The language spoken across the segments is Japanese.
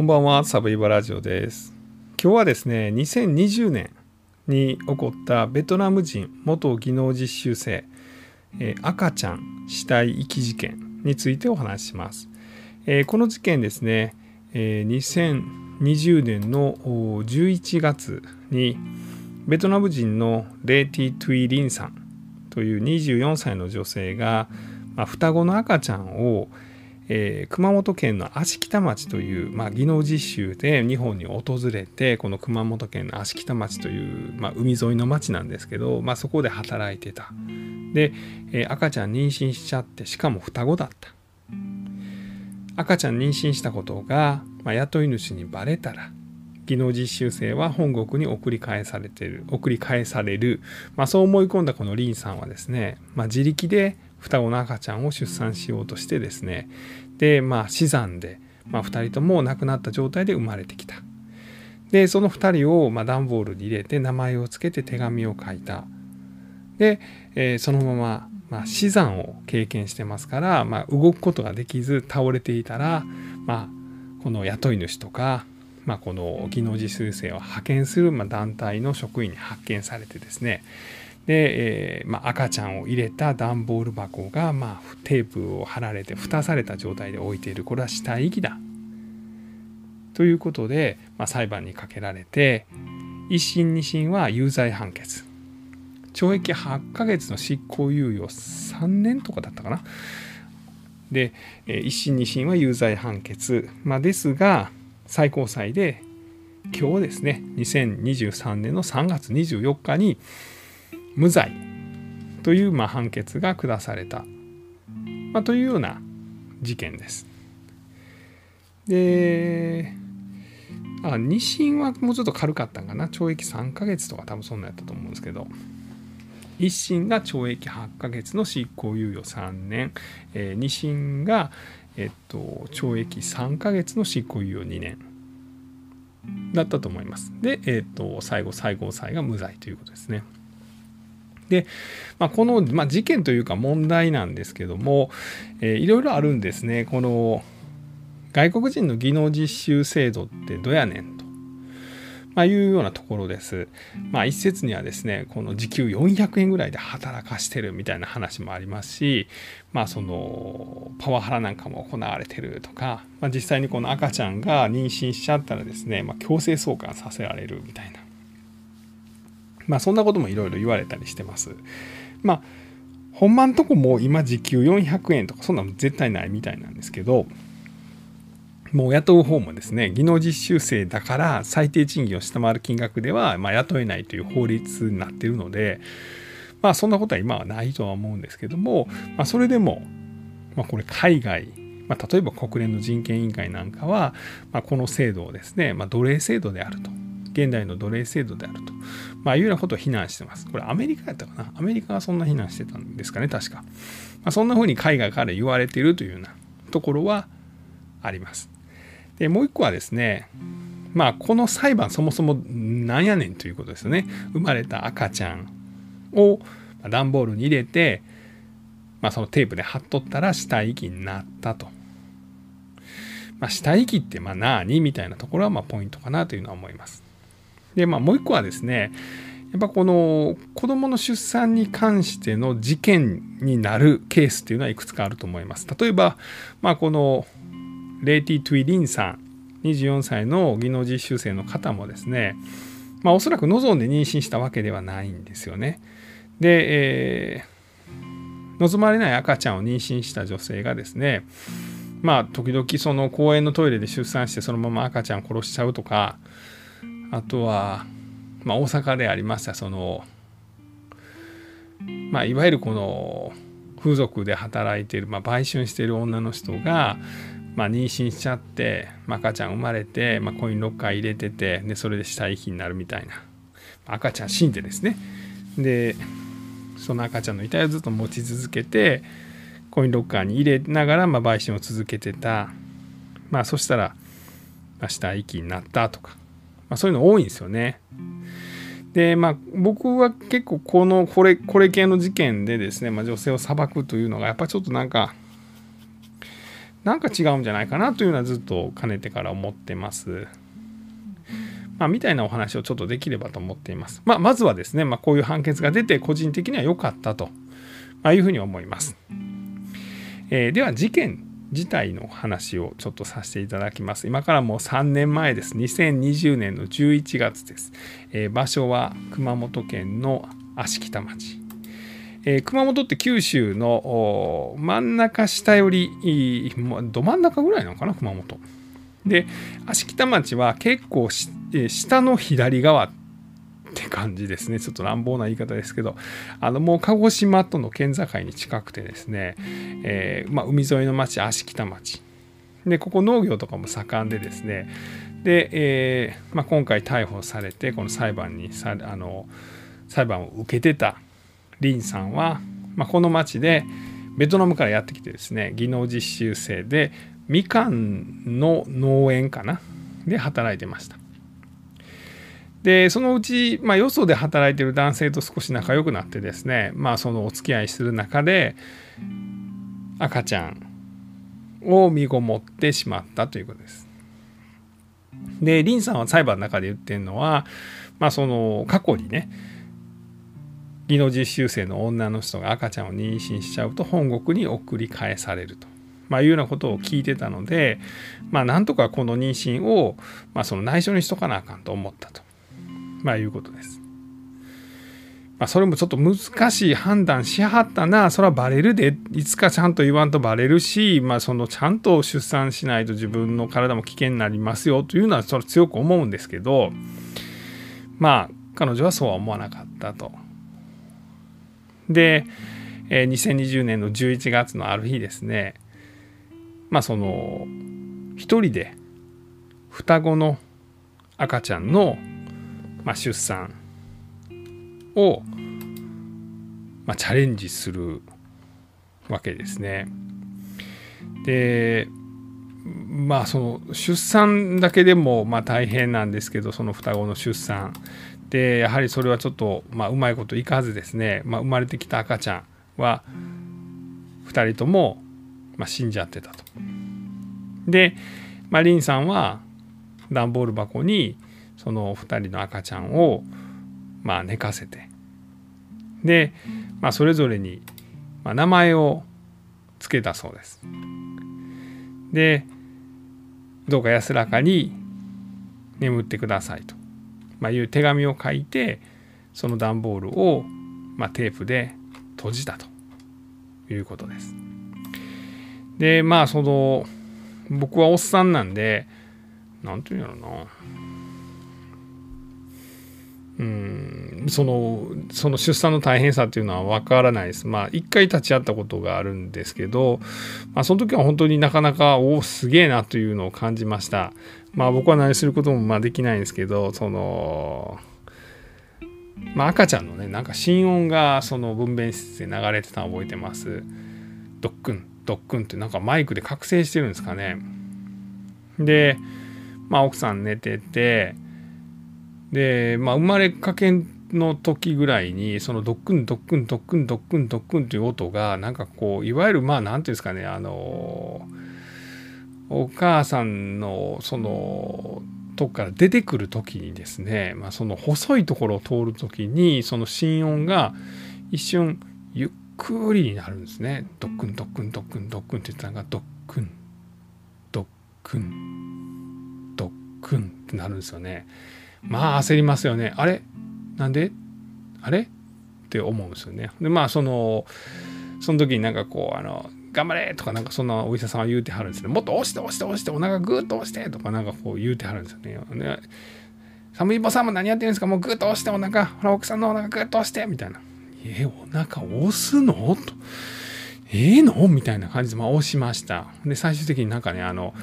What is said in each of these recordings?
こんばんは、サブイバラジオです。今日はですね、2020年に起こったベトナム人元技能実習生、えー赤ちゃん死体遺棄事件についてお話しします。えーこの事件ですね、えー2020年の11月にベトナム人のレーティ・トゥイ・リンさんという24歳の女性が、まあ、双子の赤ちゃんをえー熊本県の芦北町という、まあ、技能実習で日本に訪れてこの熊本県の芦北町という、まあ、海沿いの町なんですけど、まあ、そこで働いてた。で、えー赤ちゃん妊娠しちゃってしかも双子だった。赤ちゃん妊娠したことが、まあ、雇い主にバレたら技能実習生は本国に送り返されてる送り返される、まあ、そう思い込んだこのリンさんはですね、まあ、自力で双子の赤ちゃんを出産しようとしてですねでまあ死産で、まあ、2人とも亡くなった状態で生まれてきた。でその2人を、まあ、段ボールに入れて名前を付けて手紙を書いた。で、えーそのまま、まあ、死産を経験してますから、まあ、動くことができず倒れていたら、まあ、この雇い主とか、まあ、この技能実習生を派遣する、まあ、団体の職員に発見されてですねで、えーまあ、赤ちゃんを入れた段ボール箱が、まあ、テープを貼られて蓋された状態で置いているこれは死体遺棄だ。ということで、まあ、裁判にかけられて一審二審は有罪判決。懲役8ヶ月の執行猶予3年とかだったかな。でえー一審二審は有罪判決、まあ、ですが最高裁で今日ですね2023年の3月24日に無罪というまあ判決が下された、まあ、というような事件です。であ2審はもうちょっと軽かったんかな懲役3ヶ月とか多分そんなやったと思うんですけど1審が懲役8ヶ月の執行猶予3年、え2審が、えっと、懲役3ヶ月の執行猶予2年だったと思います。で、えっと、最後最高裁が無罪ということですね。で、まあ、この、まあ、事件というか問題なんですけども、えーいろいろあるんですね。この外国人の技能実習制度ってどやねんと、まあ、いうようなところです。まあ、一説にはですねこの時給400円ぐらいで働かしてるみたいな話もありますし、まあ、そのパワハラなんかも行われてるとか、まあ、実際にこの赤ちゃんが妊娠しちゃったらですね、まあ、強制送還させられるみたいな。まあそんなこともいろいろ言われたりしてます。まあほんまんとこも今時給400円とかそんなの絶対ないみたいなんですけどもう雇う方もですね技能実習生だから最低賃金を下回る金額ではま雇えないという法律になってるのでまあそんなことは今はないとは思うんですけども、まあ、それでも、まあ、これ海外まあ、例えば国連の人権委員会なんかは、まあ、この制度をですね、まあ、奴隷制度であると現代の奴隷制度であると、まあ、いうようなことを非難してます。これアメリカやったかな？アメリカがそんな非難してたんですかね確か。まあ、そんな風に海外から言われているというようなところはあります。でもう一個はですねまあこの裁判そもそもなんやねんということですよね。生まれた赤ちゃんを段ボールに入れて、まあ、そのテープで貼っとったら死体遺棄になったと。まあ、死体遺棄ってまあ何？みたいなところはまポイントかなというのは思います。でまあもう一個はですねやっぱこの子どもの出産に関しての事件になるケースっていうのはいくつかあると思います。例えば、まあ、このレイティ・トゥイ・リンさん24歳の技能実習生の方もですね、まあ、おそらく望んで妊娠したわけではないんですよね。で、えー望まれない赤ちゃんを妊娠した女性がですねまあ時々その公園のトイレで出産してそのまま赤ちゃんを殺しちゃうとかあとは、まあ、大阪でありましたその、まあ、いわゆるこの風俗で働いている、まあ、売春している女の人が、まあ、妊娠しちゃって、まあ、赤ちゃん生まれて、まあ、コインロッカー入れててでそれで死体遺棄になるみたいな。赤ちゃん死んでですね。でその赤ちゃんの遺体をずっと持ち続けてコインロッカーに入れながら、まあ、売春を続けてた。まあそしたら、まあ、死体遺棄になったとか、まあ、そういうの多いんですよね。でまあ僕は結構このこれこれ系の事件でですね、まあ、女性を裁くというのがやっぱちょっとなんかなんか違うんじゃないかなというのはずっとかねてから思ってます。まあ、みたいなお話をちょっとできればと思っています。まあ、まずはですね、まあ、こういう判決が出て個人的には良かったと、まいうふうに思います。えー、では事件自体の話をちょっとさせていただきます。今からもう3年前です。2020年の11月です。えー、場所は熊本県の芦北町。えー、熊本って九州の真ん中下よりど真ん中ぐらいなのかな熊本。で芦北町は結構下の左側っって感じですね。ちょっと乱暴な言い方ですけど。あのもう鹿児島との県境に近くてですね、えー、まあ、海沿いの町芦北町。でここ農業とかも盛んでですね。で、えー、まあ、今回逮捕されてこの裁判にさあの裁判を受けてた林さんは、まあ、この町でベトナムからやってきてですね。技能実習生でみかんの農園かな。で働いてました。でそのうち、まあ、よそで働いてる男性と少し仲良くなってですねまあそのお付き合いする中で赤ちゃんを身ごもってしまったということです。でリンさんは裁判の中で言ってるのは、まあ、その過去にね技能実習生の女の人が赤ちゃんを妊娠しちゃうと本国に送り返されると。まあ、いうようなことを聞いてたので、まあ、なんとかこの妊娠を、まあ、その内緒にしとかなあかんと思ったと、まあ、いうことです。まあ、それもちょっと難しい判断しはったな、それはバレるで、いつかちゃんと言わんとバレるし、まあ、そのちゃんと出産しないと自分の体も危険になりますよ。というのはそれ強く思うんですけど、まあ、彼女はそうは思わなかったと。で、えー、2020年の11月のある日ですね。まあその一人で双子の赤ちゃんの、まあ、出産を、まあ、チャレンジするわけですね。でまあその出産だけでもま大変なんですけどその双子の出産でやはりそれはちょっと、まあ、うまいこといかずですね、まあ、生まれてきた赤ちゃんは2人とも、ま、死んじゃってたと。で、まあ、リンさんは段ボール箱にその2人の赤ちゃんを、まあ、寝かせてで、まあ、それぞれに、名前を付けたそうです。でどうか安らかに眠ってくださいとまあ、いう手紙を書いてその段ボールを、まあ、テープで閉じたということです。でまあその僕はおっさんなんで何て言うんやろなうんそのその出産の大変さっていうのは分からないです。まあ一回立ち会ったことがあるんですけど、まあ、その時は本当になかなかおおすげえなというのを感じました。まあ僕は何することもまあできないんですけどそのまあ赤ちゃんのねなんか心音がその分娩室で流れてたの覚えてます。ドックンドックンってなんかマイクで覚醒してるんですかね。でまあ奥さん寝ててでまあ生まれかけの時ぐらいにそのドックンドックンドックンドックンドックンっていう音がなんかこういわゆるまあ何ていうんですかねあのお母さんのそのとこから出てくる時にですね、まあ、その細いところを通る時にその心音が一瞬ゆっくりになるんですね。ドックンドックンドックンドックンって言ったのがドックンドックンドックンってなるんですよね。まあ焦りますよね。あれ？なんで？あれ？って思うんですよね。でまあそのその時になんかこうあの頑張れとかなんかそんなお医者さんは言うてはるんですね。もっと押して押して押してお腹グーッと押してとかなんかこう言うてはるんですよね。ね寒い坊さんも何やってるんですか？もうグーッと押してお腹、ほら奥さんのお腹グーッと押してみたいな。えお腹押すの？と。ええー、の？みたいな感じで、まあ、押しました。で、最終的になんかね、あの、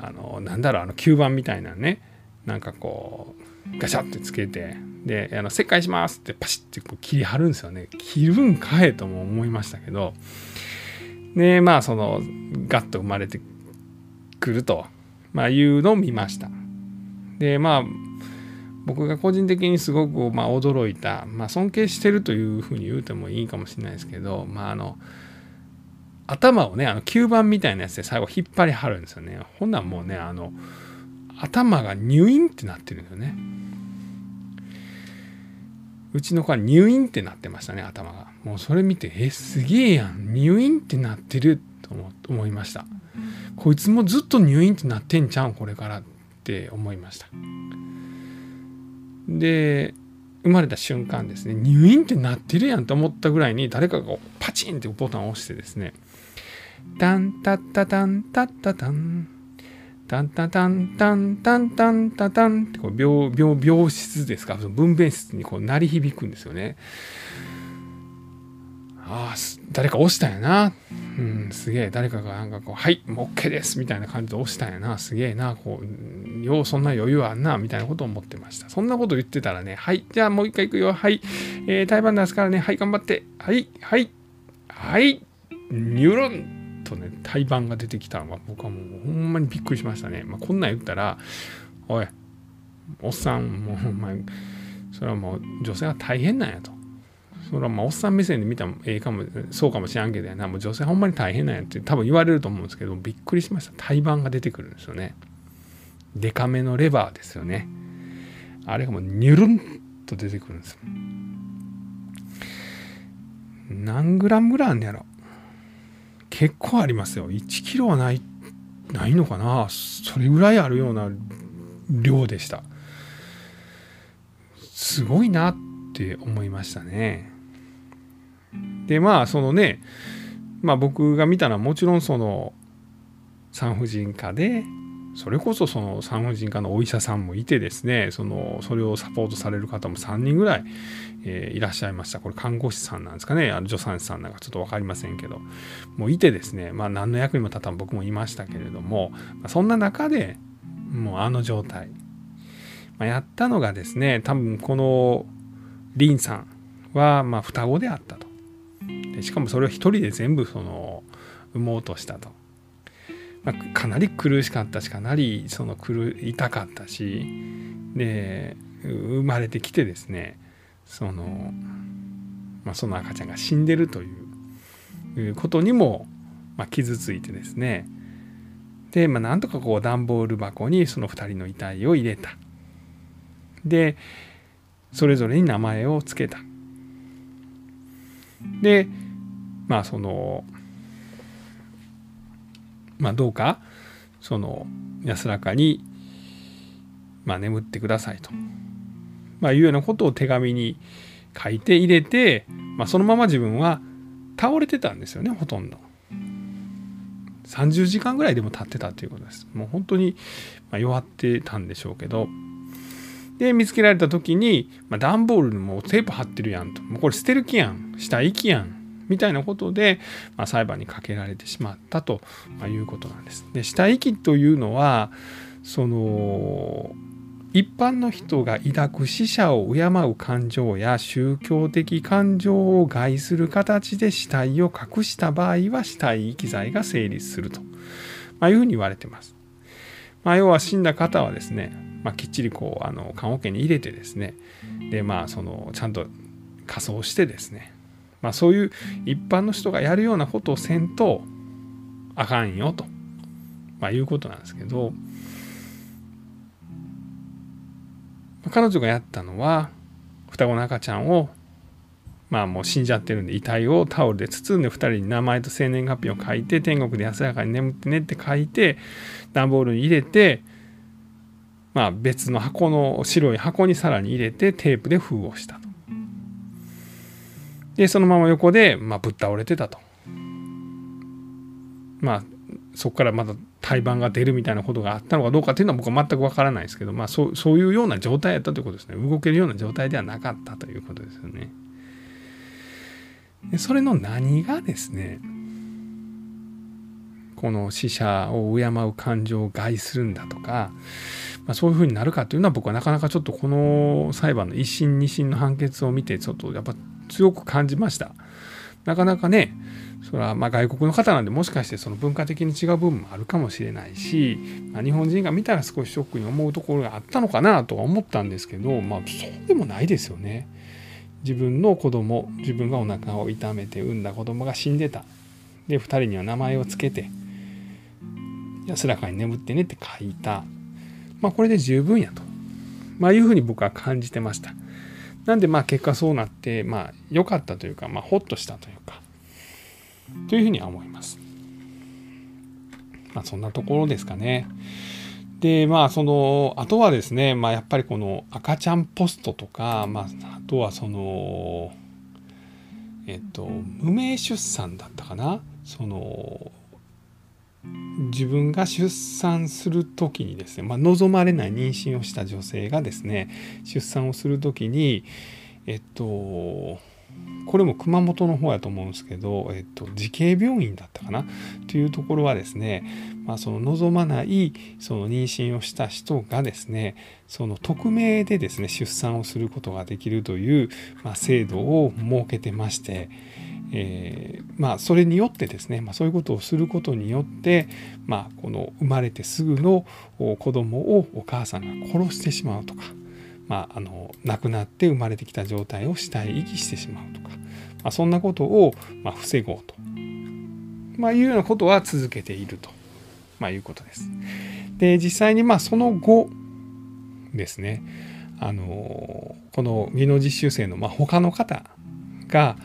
あの、なんだろう、あの、吸盤みたいなね、なんかこう、ガシャってつけて、で、あの、切開しますってパシッてこう切り張るんですよね。切るんかえとも思いましたけど、でまあそのガッと生まれてくると、まあ、いうのを見ました。でまあ僕が個人的にすごくまあ驚いた、まあ、尊敬してるというふうに言うてもいいかもしれないですけど、まあ、あの頭をねあの吸盤みたいなやつで最後引っ張りはるんですよね。ほんなんもうねあの頭が入院ってなってるんですよね。うちの子は入院ってなってましたね頭が。もうそれ見てえすげえやん。入院ってなってると思いました。こいつもずっと入院ってなってんちゃう？んこれからって思いました。で生まれた瞬間ですね入院ってなってるやんと思ったぐらいに誰かがパチンってボタンを押してですねタンタッタタンタッタタンタンタタンタンタンタンタンってこう病病病室ですか？分娩室にこう鳴り響くんですよね。ああ誰か押したんやな。うん、すげえ。誰かがなんかこう「はいもう OK です」みたいな感じで押したんやな。すげえな。こうようそんな余裕あんな。みたいなことを思ってました。そんなこと言ってたらね「はいじゃあもう一回いくよ。はいえー、台湾出すからね。はい頑張って。はいはいはいニュルン。とね胎盤が出てきたのが僕はもうほんまにびっくりしましたね、まあ、こんなん言ったら「おいおっさんもうお前それはもう女性は大変なんや」と。それはまあおっさん目線で見たらええかもそうかもしらんけどやな。もう女性ほんまに大変なんやって多分言われると思うんですけどびっくりしました。胎盤が出てくるんですよね。デカめのレバーですよね。あれがもうニュルンと出てくるんです何グラムぐらいあんねやろ。結構ありますよ。1キロはないないのかな。それぐらいあるような量でした。すごいなって思いましたね。でまあそのねまあ僕が見たのはもちろんその産婦人科でそれこそその産婦人科のお医者さんもいてですねそのそれをサポートされる方も3人ぐらい、えー、いらっしゃいました。これ看護師さんなんですかね。あの助産師さんなんかちょっと分かりませんけど。もういてですねまあ何の役にも立たん僕もいましたけれども、ま、そんな中でもうあの状態、まあ、やったのがですね多分このリンさんはま双子であったと。でしかもそれを一人で全部その産もうとしたと。まあ、かなり苦しかったしかなりその苦痛かったしで生まれてきてですねその,、まあ、その赤ちゃんが死んでるということにも、まあ、傷ついてですねで、まあ、なんとかこう段ボール箱にその2人の遺体を入れた。でそれぞれに名前を付けた。でまあそのまあ、どうかその安らかに、まあ、眠ってくださいと、まあ、いうようなことを手紙に書いて入れて、まあ、そのまま自分は倒れてたんですよねほとんど。30時間ぐらいでも経ってたということです。もう本当に弱ってたんでしょうけど。で、見つけられた時に、まあ、段ボールにもテープ貼ってるやんと。もうこれ捨てる気やん。死体遺棄やん。みたいなことで、まあ、裁判にかけられてしまったということなんです。で死体遺棄というのはその一般の人が抱く死者を敬う感情や宗教的感情を害する形で死体を隠した場合は死体遺棄罪が成立すると、まあ、いうふうに言われてます。まあ、要は死んだ方はですね、まあ、きっちりこうあの棺桶に入れてですねでまあそのちゃんと仮装してですねまあ、そういう一般の人がやるようなことをせんとあかんよと、まあ、いうことなんですけど彼女がやったのは双子の赤ちゃんをまあもう死んじゃってるんで遺体をタオルで包んで2人に名前と生年月日を書いて天国で安らかに眠ってねって書いて段ボールに入れてまあ別の箱の白い箱にさらに入れてテープで封をした。でそのまま横で、まあ、ぶっ倒れてたと。まあそこからまた胎盤が出るみたいなことがあったのかどうかっていうのは僕は全くわからないですけど、まあ、そうそういうような状態やったということですね。動けるような状態ではなかったということですよね。でそれの何がですねこの死者を敬う感情を害するんだとか、まあ、そういうふうになるかというのは僕はなかなかちょっとこの裁判の一審二審の判決を見てちょっとやっぱ強く感じました。なかなかねそれはま外国の方なんでもしかしてその文化的に違う部分もあるかもしれないし、まあ、日本人が見たら少しショックに思うところがあったのかなとは思ったんですけどまあそうでもないですよね。自分の子供自分がお腹を痛めて産んだ子供が死んでたで2人には名前を付けて安らかに眠ってねって書いたまあこれで十分やと、まあ、いうふうに僕は感じてましたなんでまあ結果そうなってまあ良かったというかまあほっとしたというかというふうには思います。まあそんなところですかね。でまあそのあとはですねまあやっぱりこの赤ちゃんポストとかまああとはそのえっと無名出産だったかな。その自分が出産する時にですね、まあ、望まれない妊娠をした女性がですね出産をする時にえっとこれも熊本の方やと思うんですけど、えっと、慈恵病院だったかな？というところはですね、まあ、その望まないその妊娠をした人がですねその匿名でですね出産をすることができるという、まあ、制度を設けてまして、えー、まあそれによってですね、まあ、そういうことをすることによって、まあ、この生まれてすぐの子供をお母さんが殺してしまうとか、まあ、あの亡くなって生まれてきた状態を死体遺棄してしまうとか、まあ、そんなことを、まあ、防ごうと、まあ、いうようなことは続けていると、まあ、いうことです。で実際にまあその後ですねあのこの技能実習生のまあ他の方が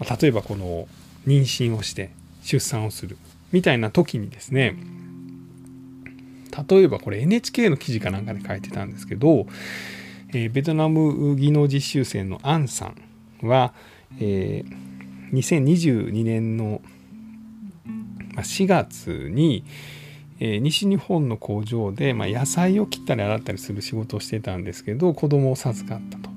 例えばこの妊娠をして出産をするみたいな時にですね例えばこれ NHK の記事かなんかで書いてたんですけど、えー、ベトナム技能実習生のアンさんは、えー、2022年の4月に、えー、西日本の工場で、まあ、野菜を切ったり洗ったりする仕事をしてたんですけど子供を授かったと。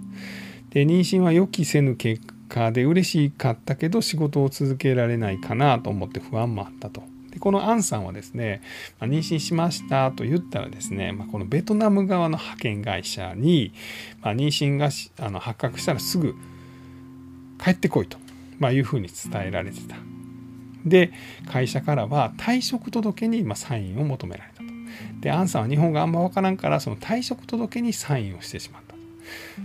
で妊娠は予期せぬ結果で嬉しかったけど仕事を続けられないかなと思って不安もあったと。でこのアンさんはですね、まあ、妊娠しましたと言ったらですね、まあ、このベトナム側の派遣会社に、まあ、妊娠があの発覚したらすぐ帰ってこいと、ま、いうふうに伝えられてた。で会社からは退職届にまサインを求められたと。でアンさんは日本があんま分からんからその退職届にサインをしてしまった。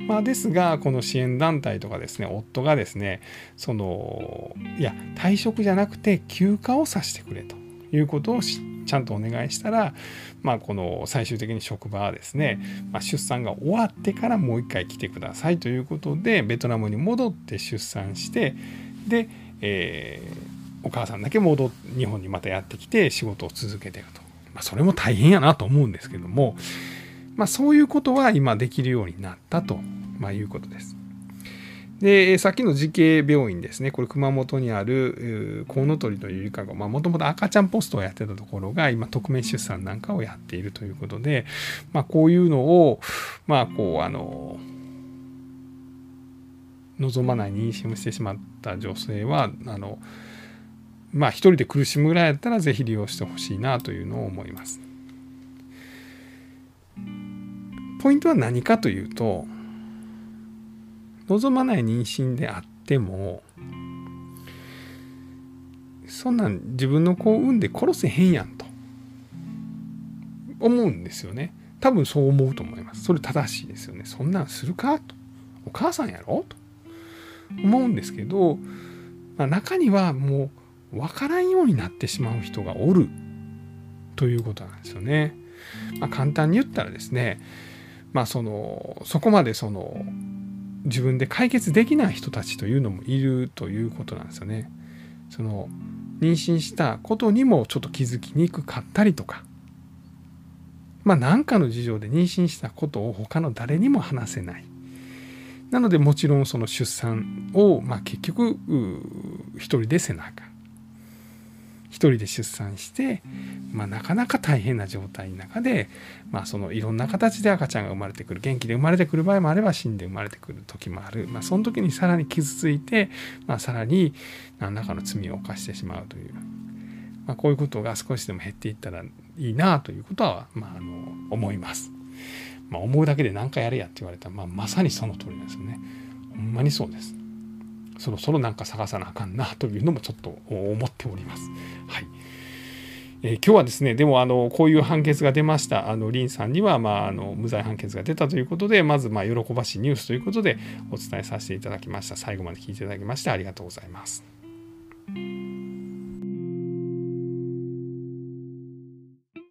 まあ、ですがこの支援団体とかですね夫がですねそのいや退職じゃなくて休暇をさせてくれということをちゃんとお願いしたら、まあ、この最終的に職場はですね、まあ、出産が終わってからもう一回来てくださいということでベトナムに戻って出産してで、えー、お母さんだけ戻日本にまたやってきて仕事を続けてると、まあ、それも大変やなと思うんですけどもまあ、そういうことは今できるようになったと、まあ、いうことです。で、さっきの慈恵病院ですね、これ熊本にあるコウノトリというゆりかご、もともと赤ちゃんポストをやってたところが、今、匿名出産なんかをやっているということで、まあ、こういうのを、まあ、こう、あの、望まない妊娠をしてしまった女性は、あの、まあ、一人で苦しむぐらいだったら、ぜひ利用してほしいなというのを思います。ポイントは何かというと望まない妊娠であってもそんなん自分の子を産んで殺せへんやんと思うんですよね。多分そう思うと思います。それ正しいですよね。そんなんするかと。お母さんやろと思うんですけど、まあ、中にはもう分からんようになってしまう人がおるということなんですよね。まあ、簡単に言ったらですねまあ、そのそこまでその自分で解決できない人たちというのもいるということなんですよね。その妊娠したことにもちょっと気づきにくかったりとか、まあ、何かの事情で妊娠したことを他の誰にも話せない。なのでもちろんその出産を、まあ、結局一人で背中1人で出産して、まあ、なかなか大変な状態の中で、まあ、そのいろんな形で赤ちゃんが生まれてくる元気で生まれてくる場合もあれば死んで生まれてくる時もある、まあ、その時にさらに傷ついて、まあ、さらに何らかの罪を犯してしまうという、まあ、こういうことが少しでも減っていったらいいなということは、まあ、あの思います。まあ、思うだけで何かやれやって言われたら、まあ、まさにその通りですよね。ほんまにそうです。そろそろなんか探さなあかんなというのもちょっと思っております。はい。えー、今日はですね、でもあのこういう判決が出ました、あのリンさんには、まあ、あの無罪判決が出たということで、まずまあ喜ばしいニュースということでお伝えさせていただきました。最後まで聞いていただきましてありがとうございます。